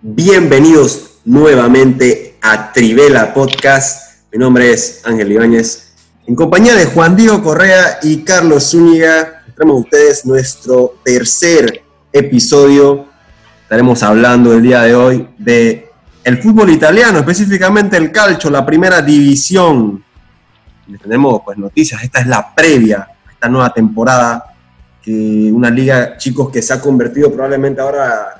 Bienvenidos nuevamente a Trivela Podcast. Mi nombre es Ángel Ibáñez. En compañía de Juan Diego Correa y Carlos Zúñiga, traemos a ustedes nuestro tercer episodio. Estaremos hablando el día de hoy de el fútbol italiano, específicamente el calcio, la primera división. tenemos pues noticias, esta es la previa a esta nueva temporada, que una liga, chicos, que se ha convertido probablemente ahora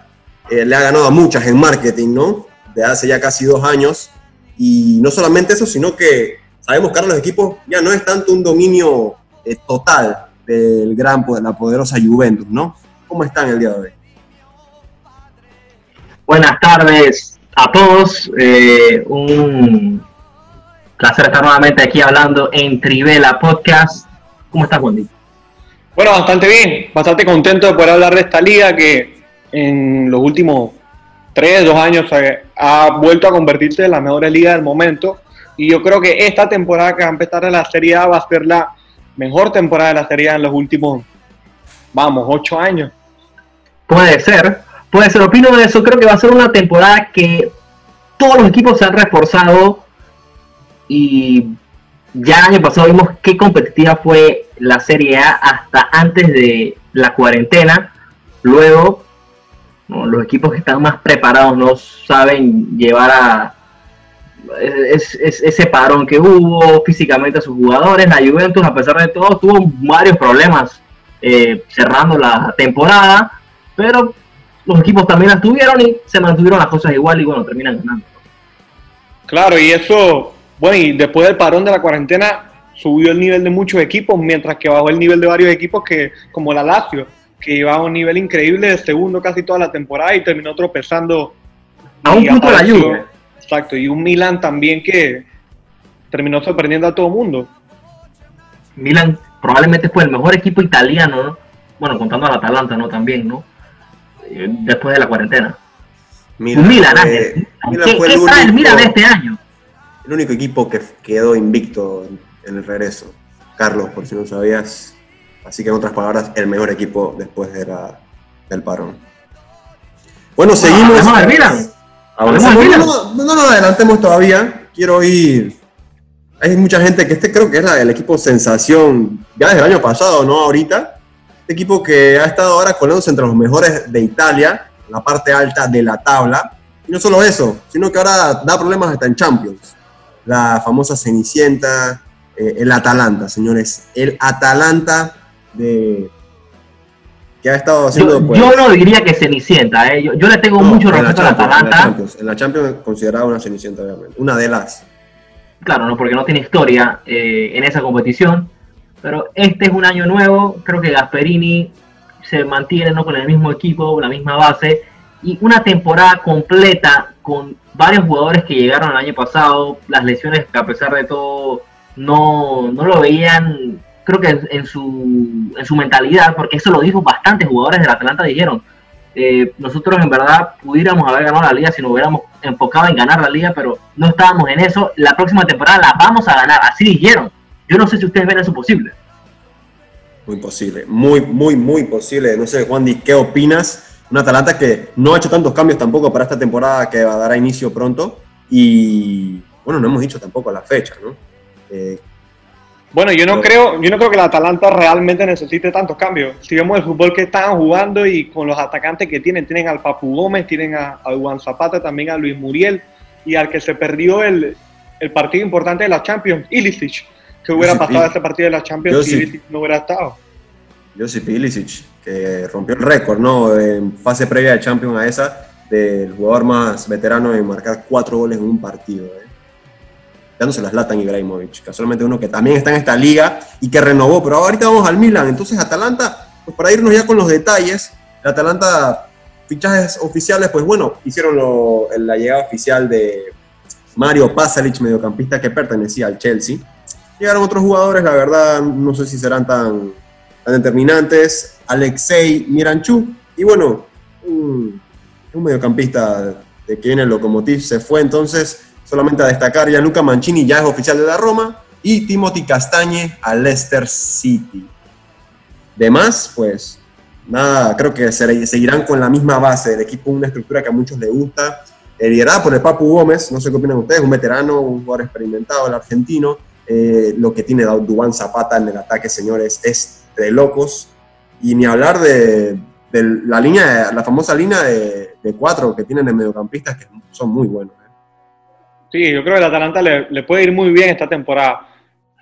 eh, le ha ganado a muchas en marketing, ¿no? De hace ya casi dos años. Y no solamente eso, sino que sabemos que ahora los equipos ya no es tanto un dominio eh, total del gran, de la poderosa Juventus, ¿no? ¿Cómo están el día de hoy? Buenas tardes a todos. Eh, un placer estar nuevamente aquí hablando en Trivela Podcast. ¿Cómo estás, Wendy? Bueno, bastante bien, bastante contento de poder hablar de esta liga que en los últimos tres, dos años ha vuelto a convertirse en la mejor liga del momento. Y yo creo que esta temporada que va a empezar la Serie A va a ser la mejor temporada de la Serie A en los últimos, vamos, ocho años. Puede ser, puede ser. Opino de eso. Creo que va a ser una temporada que todos los equipos se han reforzado y ya el año pasado vimos qué competitiva fue la Serie A hasta antes de la cuarentena. Luego los equipos que están más preparados no saben llevar a ese parón que hubo físicamente a sus jugadores. La Juventus, a pesar de todo, tuvo varios problemas eh, cerrando la temporada, pero los equipos también las tuvieron y se mantuvieron las cosas igual y bueno, terminan ganando. Claro, y eso, bueno, y después del parón de la cuarentena subió el nivel de muchos equipos, mientras que bajó el nivel de varios equipos que, como la Lazio, que iba a un nivel increíble de segundo casi toda la temporada y terminó tropezando. A un punto la lluvia. Exacto, y un Milan también que terminó sorprendiendo a todo el mundo. Milan probablemente fue el mejor equipo italiano, ¿no? bueno, contando al Atalanta, ¿no? También, ¿no? Eh, después de la cuarentena. Milan, Milan, ¿Qué, ¿qué el trae el Milan este año? El único equipo que quedó invicto en el regreso. Carlos, por si no sabías, Así que en otras palabras, el mejor equipo después de del parón. Bueno, seguimos. ¿Hablamos Milan? No, no, no, adelantemos todavía. Quiero ir. Hay mucha gente que este creo que es la, el equipo sensación ya desde el año pasado, no ahorita. Este equipo que ha estado ahora colándose entre los mejores de Italia, en la parte alta de la tabla. Y no solo eso, sino que ahora da problemas hasta en Champions. La famosa Cenicienta, eh, el Atalanta, señores. El Atalanta de que ha estado haciendo. Yo, pues, no diría que Cenicienta, ¿eh? yo, le tengo mucho respeto a Atalanta. En la, Champions, considerada una Cenicienta, obviamente. Una de las. Claro, no, porque no tiene historia eh, en esa competición. Pero este es un año nuevo. Creo que Gasperini se mantiene ¿no? con el mismo equipo, la misma base. Y una temporada completa con varios jugadores que llegaron el año pasado. Las lesiones que a pesar de todo no, no lo veían creo que en, su, en su mentalidad, porque eso lo dijo bastantes jugadores del Atlanta, dijeron, eh, nosotros en verdad pudiéramos haber ganado la liga si nos hubiéramos enfocado en ganar la liga, pero no estábamos en eso. La próxima temporada la vamos a ganar, así dijeron. Yo no sé si ustedes ven eso posible. Muy posible, muy, muy, muy posible. No sé, Juan, ¿qué opinas? Un Atalanta que no ha hecho tantos cambios tampoco para esta temporada que va a dar inicio pronto. Y bueno, no hemos dicho tampoco la fecha, ¿no? Eh, bueno, yo no creo, yo no creo que la Atalanta realmente necesite tantos cambios. Si vemos el fútbol que están jugando y con los atacantes que tienen, tienen al Papu Gómez, tienen a, Juan Zapata, también a Luis Muriel y al que se perdió el, partido importante de la Champions, Ilicic, que hubiera pasado ese partido de la Champions si Ilicic no hubiera estado. Josip Ilicic, que rompió el récord, ¿no? En fase previa de Champions a esa, del jugador más veterano en marcar cuatro goles en un partido. ¿eh? Dándose las Latan Ibrahimovic, casualmente uno que también está en esta liga y que renovó, pero ahorita vamos al Milan, entonces Atalanta, pues para irnos ya con los detalles, Atalanta, fichajes oficiales, pues bueno, hicieron la llegada oficial de Mario Pasalic, mediocampista que pertenecía al Chelsea. Llegaron otros jugadores, la verdad, no sé si serán tan, tan determinantes, Alexei Miranchuk, y bueno, un, un mediocampista de que viene el Lokomotiv se fue, entonces Solamente a destacar, Gianluca Mancini ya es oficial de la Roma y Timothy Castañe a Leicester City. De más, pues nada, creo que se- seguirán con la misma base del equipo, una estructura que a muchos les gusta, eh, liderada por el Papu Gómez, no sé qué opinan ustedes, un veterano, un jugador experimentado, el argentino, eh, lo que tiene Dubán Zapata en el ataque, señores, es de locos, y ni hablar de, la línea, la famosa línea de cuatro que tienen de mediocampistas que son muy buenos. Sí, yo creo que el Atalanta le, le puede ir muy bien esta temporada.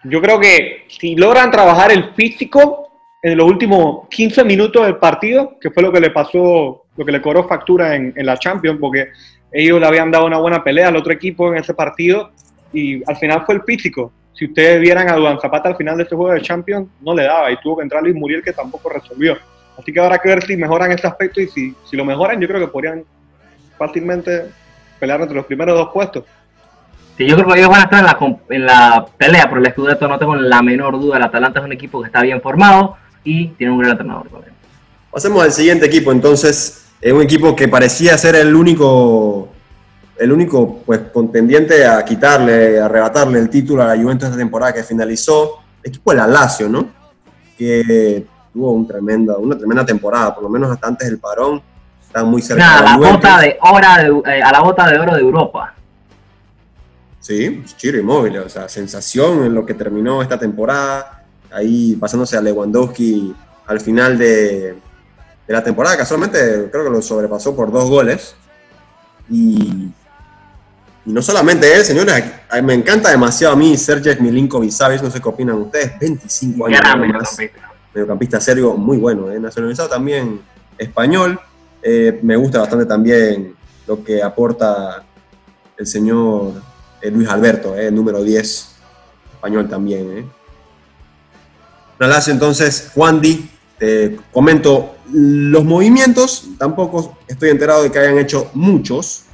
Yo creo que si logran trabajar el físico en los últimos 15 minutos del partido, que fue lo que le pasó, lo que le cobró factura en, en la Champions, porque ellos le habían dado una buena pelea al otro equipo en ese partido y al final fue el físico. Si ustedes vieran a Duan Zapata al final de este juego de Champions, no le daba y tuvo que entrar Luis Muriel que tampoco resolvió. Así que habrá que ver si mejoran este aspecto y si, si lo mejoran, yo creo que podrían fácilmente pelear entre los primeros dos puestos. Sí, yo creo que ellos van a estar en la, en la pelea por el Scudetto, no tengo la menor duda. El Atalanta es un equipo que está bien formado y tiene un gran entrenador también. Pasemos al siguiente equipo, entonces, eh, un equipo que parecía ser el único, el único pues, contendiente a quitarle, a arrebatarle el título a la Juventus esta temporada que finalizó, el equipo de la Lazio, ¿no? Que tuvo un tremenda, una tremenda temporada, por lo menos hasta antes del parón, están muy cerca Nada, de la la Juventus. bota de hora de- eh, a la bota de oro de Europa. Sí, Chiro Inmóvil, o sea, sensación en lo que terminó esta temporada, ahí pasándose a Lewandowski al final de, de la temporada, casualmente creo que lo sobrepasó por dos goles. Y, y no solamente él, señores, me encanta demasiado a mí Sergej Milinkovic Savic, no sé qué opinan ustedes, 25 años Gran mediocampista. mediocampista serbio muy bueno, ¿eh? nacionalizado también español. Eh, me gusta bastante también lo que aporta el señor Luis Alberto, eh, número 10, español también. ¿eh? La Lazio, entonces, Juan Di, te comento los movimientos, tampoco estoy enterado de que hayan hecho muchos.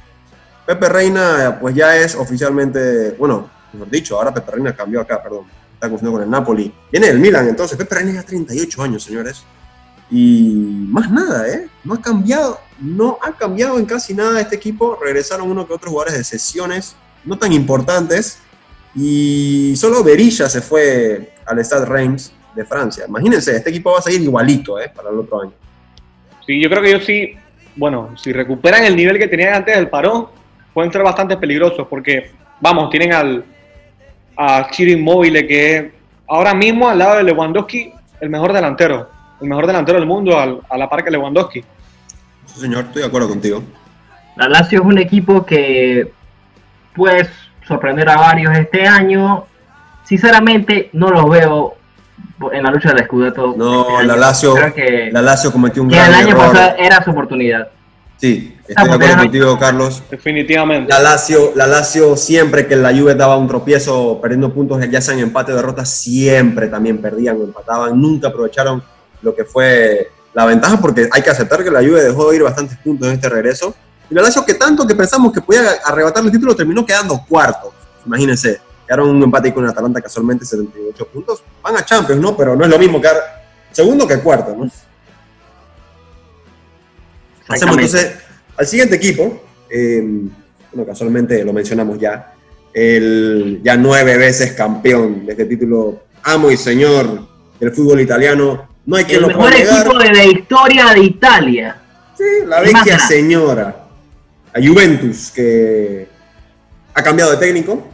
Pepe Reina, pues ya es oficialmente, bueno, mejor dicho, ahora Pepe Reina cambió acá, perdón, está confundido con el Napoli. Viene del Milan, entonces, Pepe Reina ya 38 años, señores. Y más nada, ¿eh? No ha cambiado, no ha cambiado en casi nada este equipo. Regresaron uno que otros jugadores de sesiones no tan importantes. Y solo Berilla se fue al Stade Reims de Francia. Imagínense, este equipo va a seguir igualito, ¿eh? Para el otro año. Sí, yo creo que ellos sí, bueno, si recuperan el nivel que tenían antes del parón, pueden ser bastante peligrosos porque, vamos, tienen al a Chiro Inmóvil, que es ahora mismo al lado de Lewandowski, el mejor delantero, el mejor delantero del mundo al- a la par que Lewandowski. Sí, señor, estoy de acuerdo contigo. La Lazio es un equipo que puede sorprender a varios este año. Sinceramente, no los veo en la lucha del Scudetto. No, este la Lazio, Creo que, la Lazio cometió un que gran el año error. pasado era su oportunidad. Sí, estoy de acuerdo contigo, Carlos. Definitivamente. La Lazio, la Lazio siempre que la Juve daba un tropiezo perdiendo puntos, ya sean empate o derrota, siempre también perdían o empataban. Nunca aprovecharon lo que fue la ventaja porque hay que aceptar que la Juve dejó de ir bastantes puntos en este regreso. Y la Lazio que tanto que pensamos que podía arrebatarle el título terminó quedando cuarto. Imagínense, quedaron un empate con Atalanta casualmente 78 puntos. Van a Champions, ¿no? Pero no es lo mismo quedar segundo que cuarto, ¿no? Pasemos entonces al siguiente equipo. eh, bueno, casualmente lo mencionamos ya. El ya nueve veces campeón de este título, amo y señor del fútbol italiano. No hay quien El lo mejor pueda equipo de la historia de Italia. Sí, la ¿Qué más vecchia señora. A Juventus, que ha cambiado de técnico.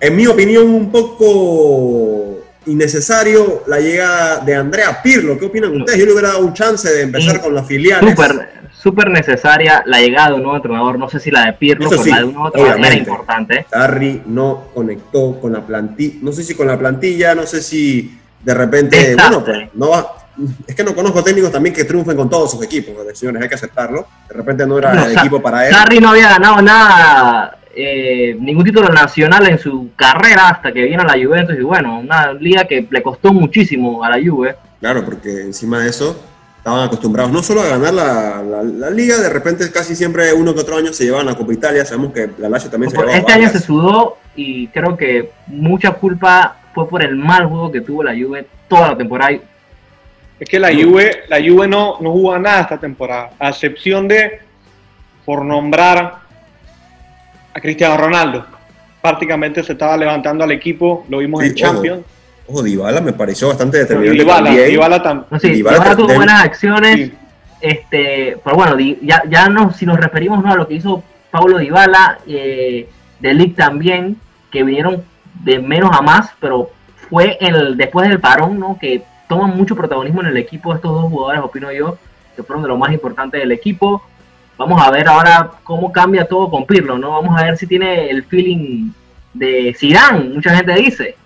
En mi opinión, un poco innecesario la llegada de Andrea Pirlo. ¿Qué opinan ustedes? Yo le hubiera dado un chance de empezar con las filiales. Súper, súper necesaria la llegada de un nuevo entrenador. No sé si la de Pirlo, pero sí, la de un nuevo entrenador era importante. Sarri no conectó con la plantilla, no sé si con la plantilla, no sé si de repente, Desastre. bueno, pues no va, es que no conozco técnicos también que triunfen con todos sus equipos, señores, hay que aceptarlo, de repente no era el equipo para él, Sarri no había ganado nada, eh, ningún título nacional en su carrera hasta que vino a la Juventus y bueno, una liga que le costó muchísimo a la Juve. claro, porque encima de eso estaban acostumbrados no solo a ganar la, la- la liga, de repente casi siempre uno que otro año se llevaban la Copa Italia, sabemos que la Lazio también se llevaba Este año se sudó y creo que mucha culpa fue por el mal juego que tuvo la Juve toda la temporada. Y Es que la Juve, la Juve no, no jugó a nada esta temporada, a excepción de, por nombrar a Cristiano Ronaldo. Prácticamente se estaba levantando al equipo, lo vimos Sí, en Champions. Ojo, Dybala me pareció bastante determinante Dybala, también. Dybala tam- No, sí, Dybala Dybala tuvo buenas acciones. Sí. Este, pero bueno, ya, ya no, si nos referimos ¿no? a lo que hizo Paulo Dybala, eh, de Ligt también, que vinieron de menos a más, pero fue el después del parón, ¿no? Que toman mucho protagonismo en el equipo estos dos jugadores, opino yo, que fueron de lo más importante del equipo. Vamos a ver ahora cómo cambia todo con Pirlo, ¿no? Vamos a ver si tiene el feeling de Zidane, mucha gente dice.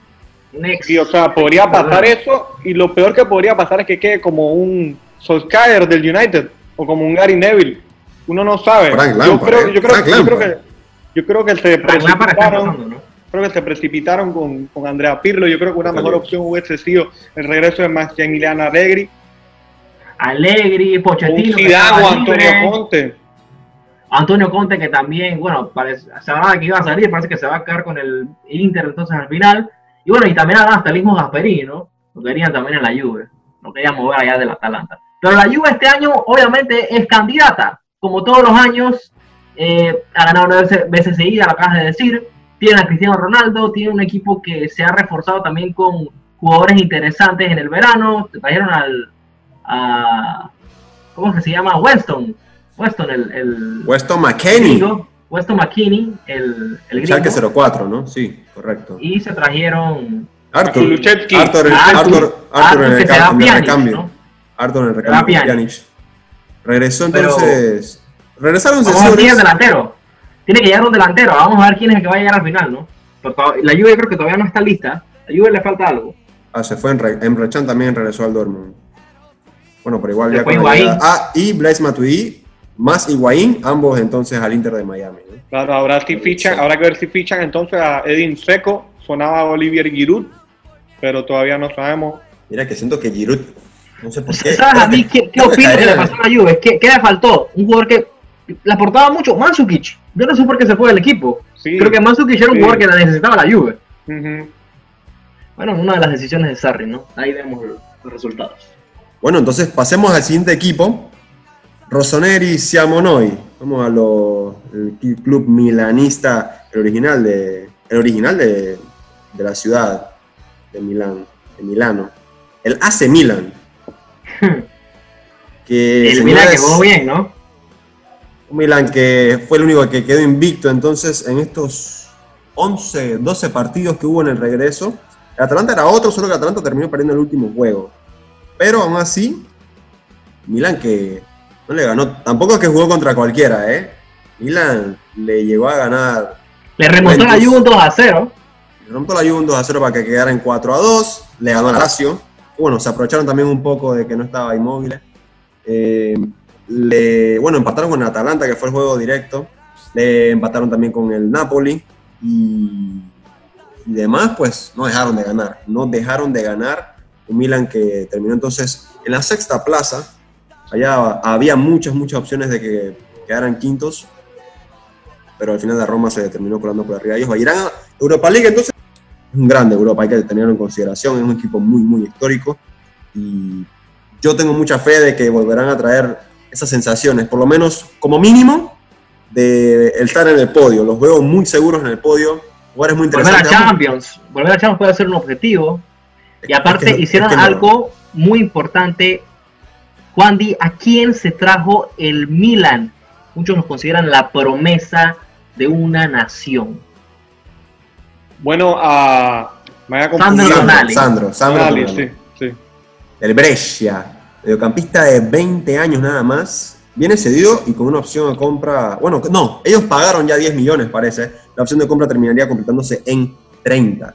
Un ex- Sí, o sea, podría pasar eso y lo peor que podría pasar es que quede como un Solskjaer del United o como un Gary Neville. Uno no sabe. Frank yo, Lampard, creo, eh. yo, creo, Frank yo creo que yo creo que se precipitaron, pasando, ¿no? Creo que se precipitaron con, con Andrea Pirlo. Yo creo que una mejor opción hubiese sido el regreso de Maximiliano Allegri, Allegri, un Pochettino. Zidane o Antonio libre. Conte. Antonio Conte que también, bueno, parece, se hablaba que iba a salir, parece que se va a quedar con el Inter entonces al final. Y bueno, y también hablan hasta el mismo Gasperini, ¿no? Lo querían también en la Juve, lo querían mover allá del Atalanta. Pero la Juve este año obviamente es candidata, como todos los años, eh, ha ganado nueve veces- seguidas, lo acabas de decir, tiene a Cristiano Ronaldo, tiene un equipo que se ha reforzado también con jugadores interesantes en el verano, te trajeron al, a, ¿cómo que se llama? Weston, Weston, el, el Weston gringo, Weston McKinney, el, el gringo, Schalke 04, ¿no? Sí, correcto. y se trajeron Arthur. Arthur, Arthur, Arthur, Arthur en Arthur el, cam- en el recambio. Arthur en el recambio. Regresó Pero- entonces. Regresaron Vamos a Tiene que llegar un delantero. Vamos a ver quién es el que va a llegar al final, ¿no? To- la Juve creo que todavía no está lista. La Juve le falta algo. Ah, se fue en, Re- Emre Can también regresó al Dortmund. Bueno, pero igual Se ya con la Ah, y Blaise Matuidi más Higuaín, ambos entonces al Inter de Miami. ¿no? Claro, ahora sí fichan, habrá que ver si fichan entonces a Edin Seco, sonaba Olivier Giroud, pero todavía no sabemos. Mira que siento que Giroud, no sé por qué. ¿Sabes a mí qué, qué que opino que le pasó a la Juve? ¿Qué, qué le faltó? Un jugador que le aportaba mucho. Mandzukic. Yo no sé por qué se fue del equipo. Sí. Creo que Mandzukic era un Sí. jugador que la necesitaba la Juve. Ujú. Bueno, una de las decisiones de Sarri, ¿no? Ahí vemos los resultados. Bueno, entonces pasemos al siguiente equipo. Rossoneri Siamonoi. Vamos a lo, el cl- club milanista, el original de, el original de, de la ciudad de Milán, de Milano. El AC Milan. Que, el Milan que jugó bien, ¿no? Un Milan que fue el único que quedó invicto entonces en estos 11, 12 partidos que hubo en el regreso. El Atalanta era otro, solo que el Atalanta terminó perdiendo el último juego. Pero aún así, Milan que no le ganó, tampoco es que jugó contra cualquiera, ¿eh? Milan le llegó a ganar, Le remontó la. Juve un 2 a 0. le rompió la Juve un 2 a 0 para que quedara en 4 a 2, le ganó a Lazio. Bueno, se aprovecharon también un poco de que no estaba inmóvil. Eh, le, bueno, empataron con el Atalanta, que fue el juego directo. Le empataron también con el Napoli. Y, y demás, pues no dejaron de ganar. No dejaron de ganar. Un Milan que terminó entonces en la sexta plaza. Allá había muchas, muchas opciones de que quedaran quintos. Pero al final de Roma se terminó colando por arriba. Ellos irán a Europa League, entonces es un grande Europa, hay que tenerlo en consideración, es un equipo muy, muy histórico y yo tengo mucha fe de que volverán a traer esas sensaciones, por lo menos como mínimo, de el estar en el podio. Los veo muy seguros en el podio, jugadores muy Volver a interesantes. Champions. Volver a Champions puede ser un objetivo. Y aparte Es que- hicieron es que no. algo muy importante. Juan Di, ¿a quién se trajo el Milan? Muchos los consideran la promesa de una nación. Bueno, a. Me voy a Sandro confundir. Tonali. Sandro, Sandro Tonali, Tonali. sí, sí. El Brescia, mediocampista de 20 años nada más, viene cedido y con una opción de compra, bueno, no, ellos pagaron ya 10 millones parece, la opción de compra terminaría completándose en 30.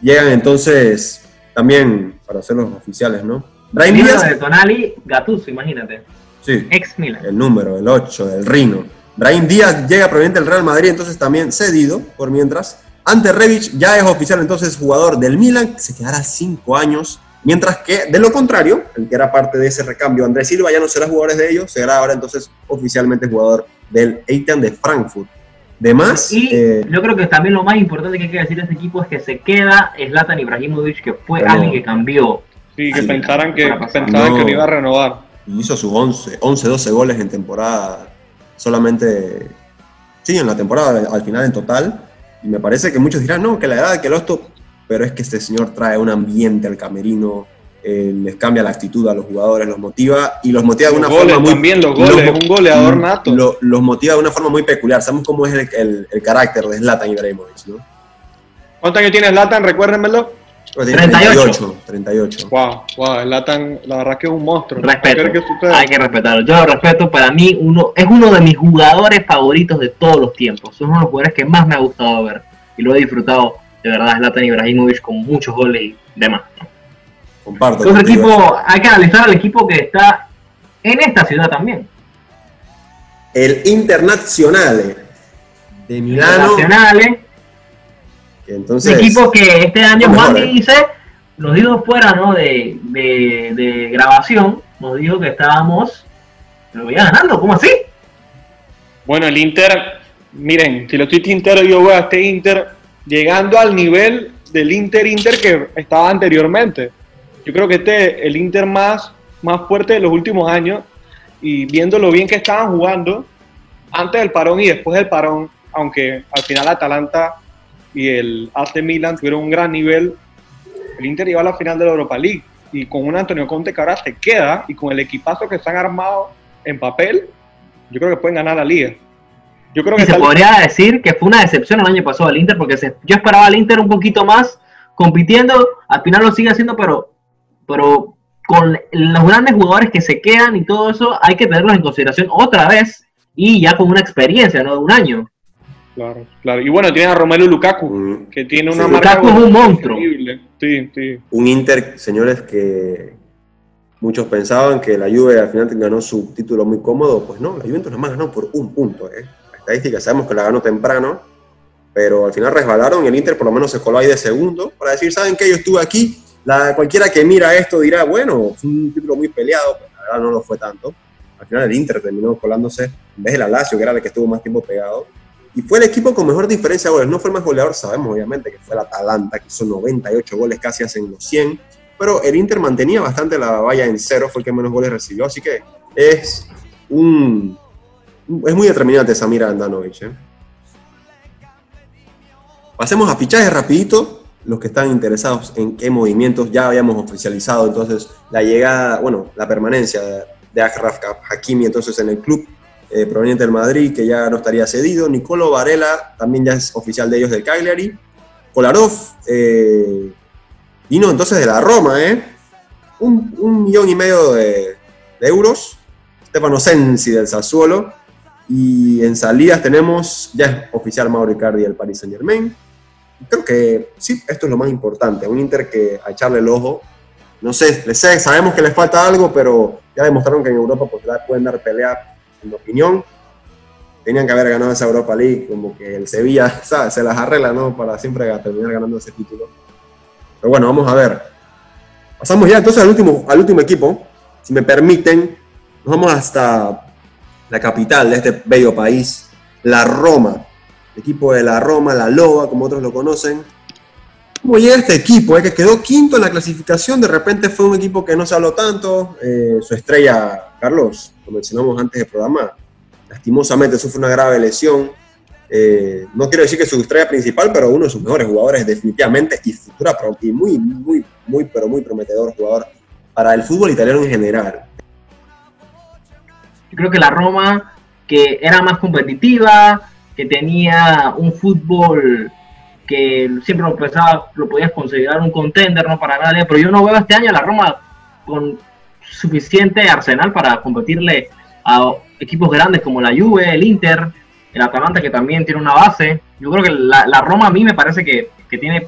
Llegan entonces también, para ser los oficiales, ¿no? Libro Díaz, de Tonali, Gattuso, imagínate. sí, Ex Milan. el número, el 8, del Rino. Brahim Díaz llega proveniente del Real Madrid, entonces también cedido por mientras. Ante Rebic ya es oficial, entonces jugador del Milan, que se quedará 5 años. Mientras que, de lo contrario, el que era parte de ese recambio, Andrés Silva ya no será jugador de ellos, será ahora entonces oficialmente jugador del Eintracht de Frankfurt. De más, Y eh, yo creo que también lo más importante que hay que decir de este equipo es que se queda Zlatan Ibrahimovic, que fue Pero- alguien que cambió. Sí, que pensaran que, pensaban No. que no iba a renovar. hizo sus 11, 11, 12 goles en temporada, solamente, sí, en la temporada, al final en total. Y me parece que muchos dirán, no, que la edad, que lo esto, pero es que este señor trae un ambiente al camerino, eh, les cambia la actitud a los jugadores, los motiva y los motiva de una goles, forma muy también los goles, un goleador nato. lo- los motiva de una forma muy peculiar. Sabemos cómo es el, el- el carácter de Zlatan Ibrahimovic, ¿no? ¿Cuántos años tiene Zlatan? Recuérdenmelo. Pero tiene 38. 38. Wow, wow, Zlatan, la verdad que es un monstruo. Respeto. Que. Hay que respetarlo. Yo lo respeto. Para mí, uno es uno de mis jugadores favoritos de todos los tiempos. Es uno de los jugadores que más me ha gustado ver. Y lo he disfrutado, de verdad, Zlatan Ibrahimovic con muchos goles y demás. Comparto. Otro contigo. equipo, hay que analizar al equipo que está en esta ciudad también. El Internazionale de Milano. Nacionales, que entonces, un equipo que este año Juan ¿eh? dice, nos dijo fuera ¿no? de, de, de grabación, nos dijo que estábamos, lo veía ganando, ¿cómo así? Bueno, el Inter, miren, si lo estoy tintero, yo veo a este Inter llegando al nivel del Inter Inter que estaba anteriormente. Yo creo que este es el Inter más, más fuerte de los últimos años y viendo lo bien que estaban jugando antes del parón y después del parón, aunque al final Atalanta y el AC Milan tuvieron un gran nivel, el Inter llegó a la final de la Europa League y con un Antonio Conte que ahora se queda y con el equipazo que se han armado en papel, yo creo que pueden ganar la liga. Yo creo que Y se tal- podría decir que fue una decepción el año pasado al Inter, porque se- yo esperaba al Inter un poquito más compitiendo, al final lo sigue haciendo, pero, pero con los grandes jugadores que se quedan y todo eso, hay que tenerlos en consideración otra vez y ya con una experiencia, ¿no? De un año. Claro, claro. Y bueno, tiene a Romelu Lukaku, que tiene una Sí. marca Lukaku es un monstruo. increíble. Sí, sí. un Inter, señores, que muchos pensaban que la Juve al final ganó su título muy cómodo. Pues no, la Juventus nada más ganó por un punto. ¿eh? La estadística sabemos que la ganó temprano, pero al final resbalaron el Inter por lo menos se coló ahí de segundo para decir, ¿saben qué? Yo estuve aquí. La, cualquiera que mira esto dirá, bueno, un título muy peleado, pero la verdad no lo fue tanto. Al final el Inter terminó colándose en vez de la Lazio, que era el que estuvo más tiempo pegado. Y fue el equipo con mejor diferencia de goles. No fue el más goleador, sabemos obviamente que fue el Atalanta, que hizo 98 goles, casi hacen los 100. Pero el Inter mantenía bastante la valla en cero, fue el que menos goles recibió. Así que es un. Es muy determinante Samir Andanovic. ¿eh? Pasemos a fichajes rapidito. Los que están interesados en qué movimientos ya habíamos oficializado entonces la llegada, bueno, la permanencia de Achraf Hakimi entonces en el club eh, proveniente del Madrid, que ya no estaría cedido. Nicolo Varela también ya es oficial de ellos del Cagliari. Kolarov eh, vino entonces de la Roma, ¿eh? Un, un millón y medio de, de euros. Stefano Sensi del Sassuolo. Y en salidas tenemos, ya es oficial Mauro Icardi del Paris Saint Germain. Creo que sí, esto es lo más importante. Un Inter que a echarle el ojo. No sé, les sé, sabemos que les falta algo, pero ya demostraron que en Europa pues, pueden dar pelea en mi opinión, tenían que haber ganado esa Europa League, como que el Sevilla ¿sabes? se las arregla, ¿no? Para siempre terminar ganando ese título. Pero bueno, vamos a ver. Pasamos ya entonces al último, al último equipo. Si me permiten, nos vamos hasta la capital de este bello país, la Roma. El equipo de la Roma, la Loba, como otros lo conocen. ¿Cómo llega este equipo? eh, que quedó quinto en la clasificación, de repente fue un equipo que no se habló tanto. eh, su estrella, Carlos, lo mencionamos antes del programa, lastimosamente sufre una grave lesión. Eh, no quiero decir que su estrella principal, pero uno de sus mejores jugadores definitivamente y futura y muy, muy, muy, pero muy prometedor jugador para el fútbol italiano en general. Creo que la Roma, que era más competitiva, que tenía un fútbol que siempre lo pensaba, lo podías considerar un contender, no para nadie, pero yo no veo este año la Roma con suficiente arsenal para competirle a equipos grandes como la Juve, el Inter, el Atalanta que también tiene una base. Yo creo que la, la Roma a mí me parece que, que tiene,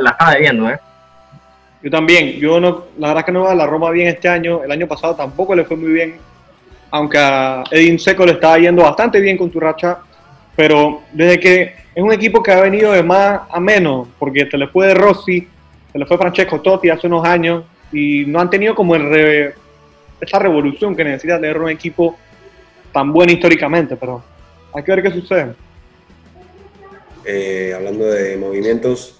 la está debiendo, ¿eh? Yo también, yo no, la verdad que no veo a la Roma bien este año, el año pasado tampoco le fue muy bien, aunque a Edin Seco le estaba yendo bastante bien con tu racha, pero desde que es un equipo que ha venido de más a menos, porque se le fue de Rossi, se le fue Francesco Totti hace unos años, y no han tenido como el esa revolución que necesita tener un equipo tan bueno históricamente, pero hay que ver qué sucede. eh, hablando de movimientos,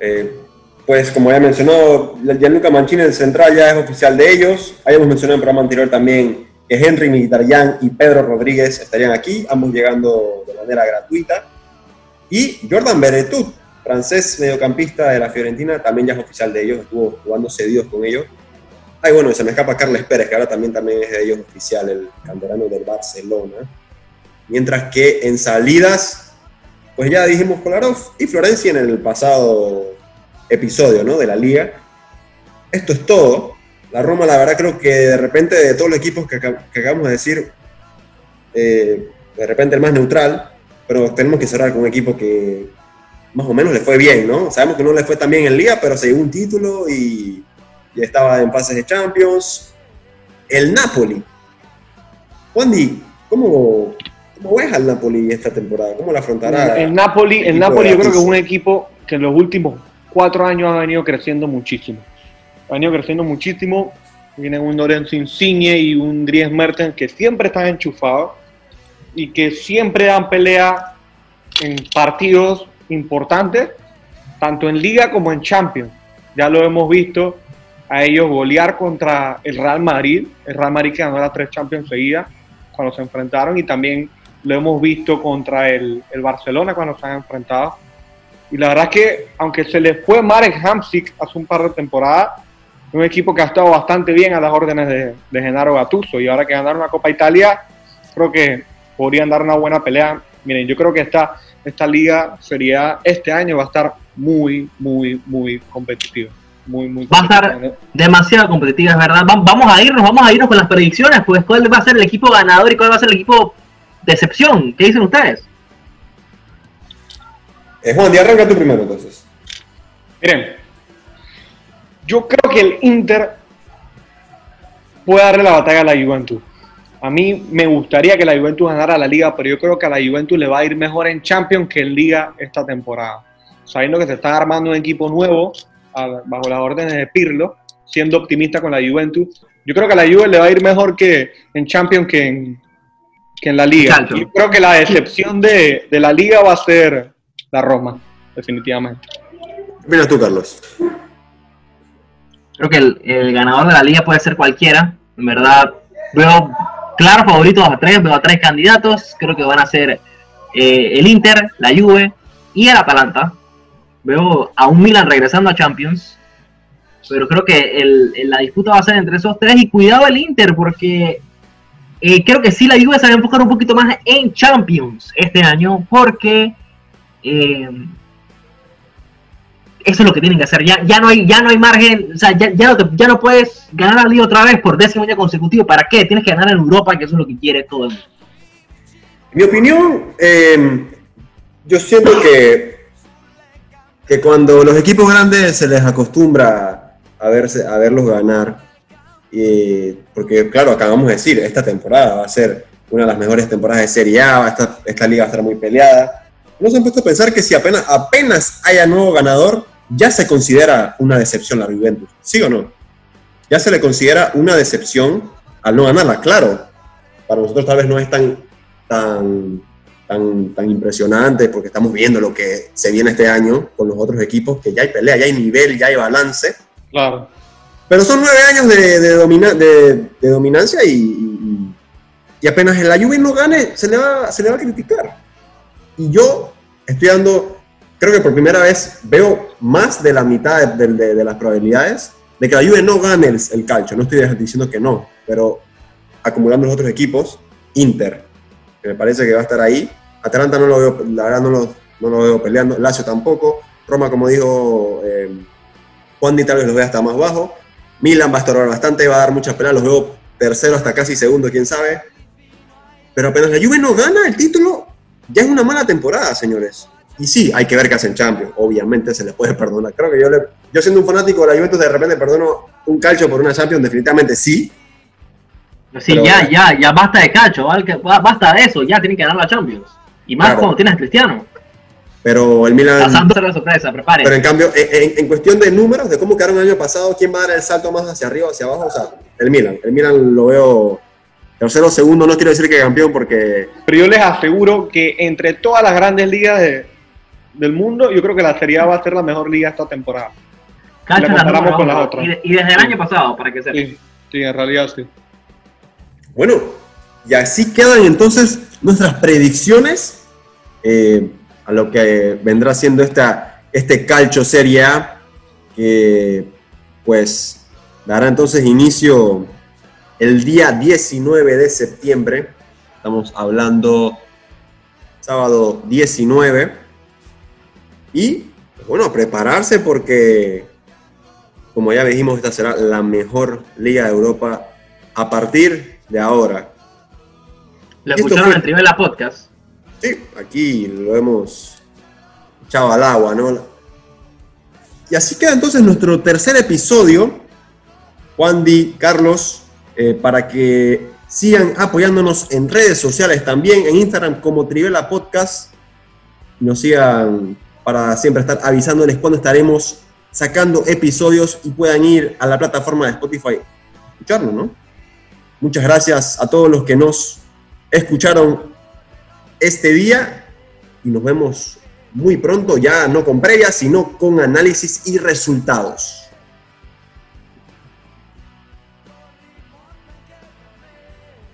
eh, pues como ya he mencionado, Gianluca Mancini, el central, ya es oficial de ellos. Habíamos mencionado en el programa anterior también que Henry Mkhitaryan y Pedro Rodríguez estarían aquí, ambos llegando de manera gratuita. Y Jordan Beretut, francés mediocampista de la Fiorentina, también ya es oficial de ellos, estuvo jugando cedidos con ellos. Ay, bueno, se me escapa Carles Pérez, que ahora también, también es de ellos oficial, el canterano del Barcelona. Mientras que en salidas, pues ya dijimos Kolarov y Florencia en el pasado episodio ¿no? de la liga. Esto es todo. La Roma, la verdad, creo que de repente de todos los equipos que, que acabamos de decir, eh, de repente el más neutral, pero tenemos que cerrar con un equipo que más o menos le fue bien, ¿no? Sabemos que no le fue tan bien en Liga, pero se llevó un título y, estaba en fases de Champions. El Napoli. Juan ¿cómo, ¿cómo ves al Napoli esta temporada? ¿Cómo la afrontará? El Napoli, el, Napoli yo creo que es un equipo que en los últimos cuatro años ha venido creciendo muchísimo. Ha venido creciendo muchísimo. Vienen un Lorenzo Insigne y un Dries Mertens que siempre están enchufados y que siempre dan pelea en partidos importantes, tanto en Liga como en Champions. Ya lo hemos visto a ellos golear contra el Real Madrid, el Real Madrid que ganó las tres Champions seguidas cuando se enfrentaron y también lo hemos visto contra el, el Barcelona cuando se han enfrentado. Y la verdad es que, aunque se les fue Marek Hamsik hace un par de temporadas, un equipo que ha estado bastante bien a las órdenes de, de Genaro Gattuso. Y ahora que ganaron la Copa Italia, creo que podrían dar una buena pelea. Miren, yo creo que esta, esta liga sería, este año va a estar muy, muy, muy competitiva. Muy, muy va a estar demasiado competitiva, es verdad. Vamos a irnos, vamos a irnos con las predicciones, pues cuál va a ser el equipo ganador y cuál va a ser el equipo de excepción. ¿Qué dicen ustedes? Eh, Juan, ya arranca tú primero entonces. Miren, yo creo que el Inter puede darle la batalla a la Juventus. A mí me gustaría que la Juventus ganara la liga, pero yo creo que a la Juventus le va a ir mejor en Champions que en liga esta temporada. Sabiendo que se está armando un equipo nuevo bajo las órdenes de Pirlo, siendo optimista con la Juventus, yo creo que a la Juve le va a ir mejor que en Champions que en, que en la liga. Yo creo que la decepción de, de, la liga va a ser la Roma, definitivamente. Mira tú, Carlos. Creo que el, ganador de la liga puede ser cualquiera. En verdad, veo claro favoritos a tres, veo a tres candidatos, creo que van a ser eh, el Inter, la Juve y el Atalanta. Veo a un Milan regresando a Champions, pero creo que la disputa va a ser entre esos tres y cuidado el Inter porque eh, creo que sí la Juve se va a enfocar un poquito más en Champions este año porque eh, eso es lo que tienen que hacer. Ya, ya, no, hay, ya no hay margen, o sea, ya, ya, no, no puedes ganar la liga otra vez por décimo año consecutivo. ¿Para qué? Tienes que ganar en Europa, que eso es lo que quiere todo el mundo. Mi opinión, em, yo siento que, que cuando los equipos grandes se les acostumbra a, verse, a verlos ganar, y, porque claro, acabamos de decir, esta temporada va a ser una de las mejores temporadas de Serie A, esta, esta liga va a estar muy peleada. No se han puesto a pensar que si apenas, apenas haya nuevo ganador, ya se considera una decepción la Juventus, ¿sí o no? Ya se le considera una decepción al no ganarla, claro. Para nosotros tal vez no es tan, tan, tan, tan impresionante porque estamos viendo lo que se viene este año con los otros equipos, que ya hay pelea, ya hay nivel, ya hay balance. Claro. Pero son nueve años de, de, dominancia y, y, apenas la Juve no gane, se le, va, se le va a criticar. Y yo estoy dando creo que por primera vez veo más de la mitad de, las probabilidades de que la Juve no gane el, calcio. No estoy diciendo que no, pero acumulando los otros equipos, Inter, que me parece que va a estar ahí. Atalanta no lo veo, la verdad no lo, veo peleando. Lazio tampoco. Roma, como dijo eh, Juan tal vez los vea hasta más bajo. Milan va a estar bastante, va a dar muchas peleas. Los veo tercero hasta casi segundo, quién sabe. Pero apenas la Juve no gana el título, ya es una mala temporada, señores. Y sí, hay que ver qué hacen Champions. Obviamente se les puede perdonar. Creo que yo, le, yo siendo un fanático de la Juventus, de repente perdono un calcio por una Champions. Definitivamente sí. Sí, ya, ya, ya basta de calcio. Basta de eso. Ya tienen que ganar la Champions. Y más cuando tienes a Cristiano. Pero el Milan. Pasando la sorpresa, prepare. Pero en cambio, en, cuestión de números, de cómo quedaron el año pasado, quién va a dar el salto más hacia arriba o hacia abajo, o sea, el Milan. El Milan lo veo tercero, segundo, no quiero decir que campeón porque. Pero yo les aseguro que entre todas las grandes ligas de, del mundo, yo creo que la Serie A va a ser la mejor liga esta temporada. Cacho la con las otras. Y, desde el año pasado, para que sepa. Sí, sí, en realidad sí. Bueno, y así quedan entonces nuestras predicciones eh, a lo que vendrá siendo esta, este Calcio Serie A, que pues dará entonces inicio el día 19 de septiembre. Estamos hablando sábado 19. Y bueno, prepararse porque, como ya dijimos, esta será la mejor liga de Europa a partir de ahora. ¿La escucharon en Trivela Podcast? Sí, aquí lo hemos echado al agua, ¿no? Y así queda entonces nuestro tercer episodio. Juan Di, Carlos, eh, para que sigan apoyándonos en redes sociales también, en Instagram como Trivela Podcast. Nos sigan para siempre estar avisándoles cuando estaremos sacando episodios y puedan ir a la plataforma de Spotify a escucharlo, ¿no? Muchas gracias a todos los que nos escucharon este día y nos vemos muy pronto, ya no con previas, sino con análisis y resultados.